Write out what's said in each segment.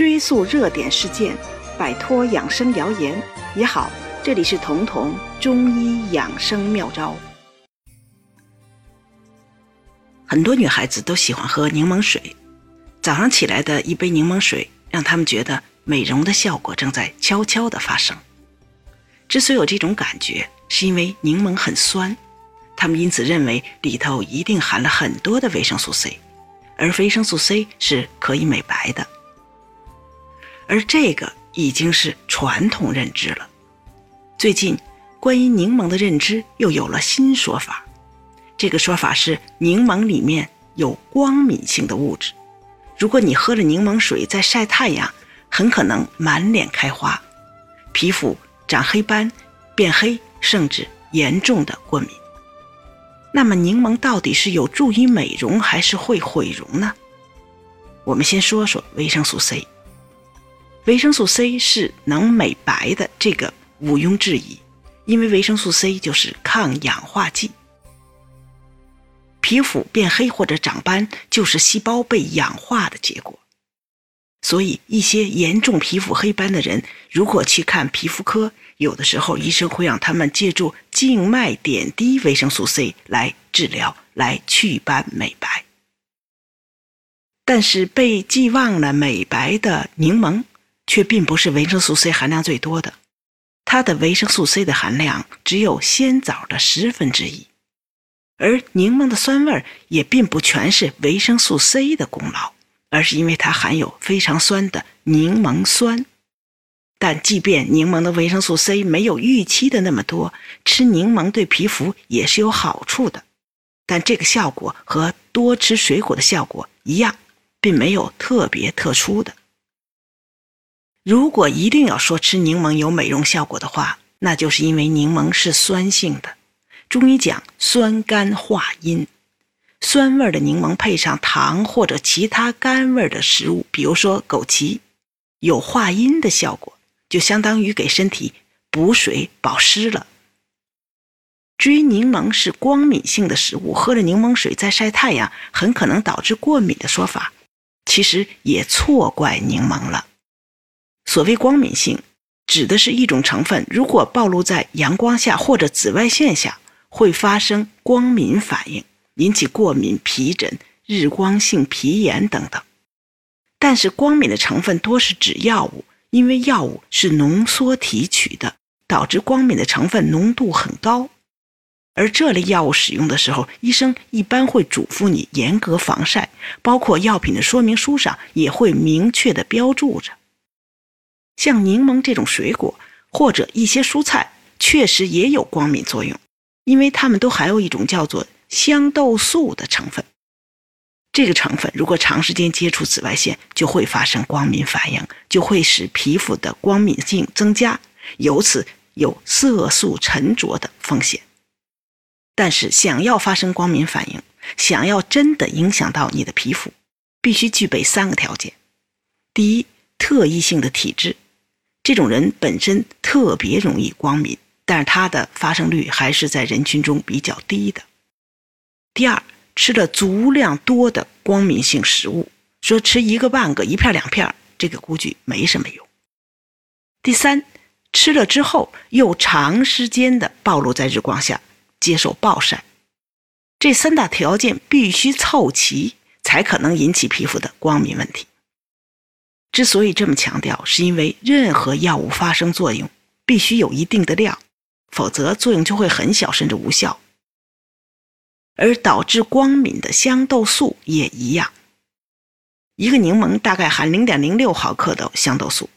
追溯热点事件，摆脱养生谣言也好。这里是彤彤中医养生妙招。很多女孩子都喜欢喝柠檬水，早上起来的一杯柠檬水，让她们觉得美容的效果正在悄悄的发生。之所以有这种感觉，是因为柠檬很酸，她们因此认为里头一定含了很多的维生素 C，而维生素 C 是可以美白的。而这个已经是传统认知了。最近，关于柠檬的认知又有了新说法。这个说法是，柠檬里面有光敏性的物质。如果你喝了柠檬水再晒太阳，很可能满脸开花，皮肤长黑斑、变黑，甚至严重的过敏。那么，柠檬到底是有助于美容还是会毁容呢？我们先说说维生素 C。维生素 C 是能美白的，这个毋庸置疑，因为维生素 C 就是抗氧化剂。皮肤变黑或者长斑，就是细胞被氧化的结果。所以，一些严重皮肤黑斑的人，如果去看皮肤科，有的时候医生会让他们借助静脉点滴维生素 C 来治疗，来祛斑美白。但是，被寄望了美白的柠檬。却并不是维生素 C 含量最多的，它的维生素 C 的含量只有鲜枣的十分之一，而柠檬的酸味也并不全是维生素 C 的功劳，而是因为它含有非常酸的柠檬酸。但即便柠檬的维生素 C 没有预期的那么多，吃柠檬对皮肤也是有好处的，但这个效果和多吃水果的效果一样，并没有特别特殊的。如果一定要说吃柠檬有美容效果的话，那就是因为柠檬是酸性的。中医讲酸甘化阴，酸味的柠檬配上糖或者其他甘味的食物，比如说枸杞，有化阴的效果，就相当于给身体补水保湿了。至于柠檬是光敏性的食物，喝了柠檬水再晒太阳很可能导致过敏的说法，其实也错怪柠檬了。所谓光敏性，指的是一种成分，如果暴露在阳光下或者紫外线下，会发生光敏反应，引起过敏、皮疹、日光性皮炎等等。但是光敏的成分多是指药物，因为药物是浓缩提取的，导致光敏的成分浓度很高。而这类药物使用的时候，医生一般会嘱咐你严格防晒，包括药品的说明书上也会明确的标注着。像柠檬这种水果或者一些蔬菜，确实也有光敏作用，因为它们都含有一种叫做香豆素的成分。这个成分如果长时间接触紫外线，就会发生光敏反应，就会使皮肤的光敏性增加，由此有色素沉着的风险。但是，想要发生光敏反应，想要真的影响到你的皮肤，必须具备三个条件：第一，特异性的体质。这种人本身特别容易光敏，但是他的发生率还是在人群中比较低的。第二，吃了足量多的光敏性食物，说吃一个半个、一片两片，这个估计没什么用。第三，吃了之后又长时间的暴露在日光下，接受暴晒，这三大条件必须凑齐，才可能引起皮肤的光敏问题。之所以这么强调，是因为任何药物发生作用必须有一定的量，否则作用就会很小甚至无效。而导致光敏的香豆素也一样，一个柠檬大概含零点零六毫克的香豆素。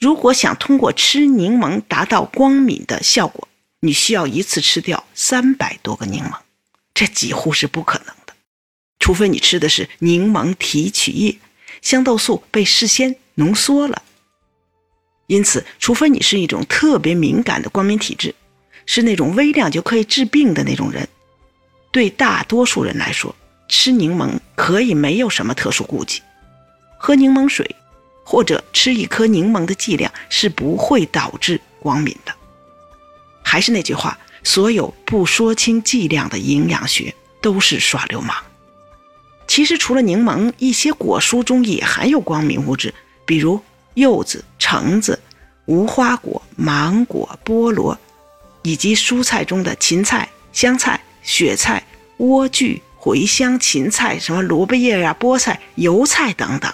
如果想通过吃柠檬达到光敏的效果，你需要一次吃掉三百多个柠檬，这几乎是不可能的，除非你吃的是柠檬提取液。香豆素被事先浓缩了，因此，除非你是一种特别敏感的光敏体质，是那种微量就可以治病的那种人，对大多数人来说，吃柠檬可以没有什么特殊顾忌，喝柠檬水或者吃一颗柠檬的剂量是不会导致光敏的。还是那句话，所有不说清剂量的营养学都是耍流氓。其实，除了柠檬，一些果蔬中也含有光敏物质，比如柚子、橙子、无花果、芒果、菠萝，以及蔬菜中的芹菜、香菜、雪菜、莴苣、茴香、芹菜、什么萝卜叶呀、菠菜、油菜等等，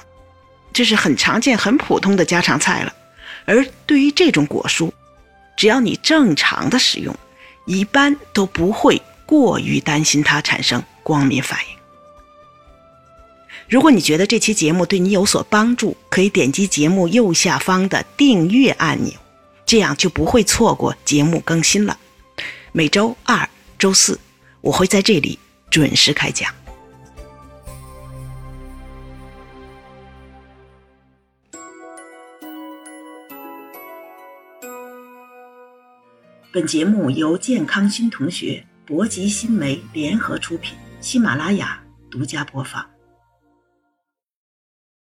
这是很常见、很普通的家常菜了。而对于这种果蔬，只要你正常的使用，一般都不会过于担心它产生光敏反应。如果你觉得这期节目对你有所帮助，可以点击节目右下方的订阅按钮，这样就不会错过节目更新了。每周二、周四，我会在这里准时开讲。本节目由健康新同学、博吉新媒联合出品，喜马拉雅独家播放。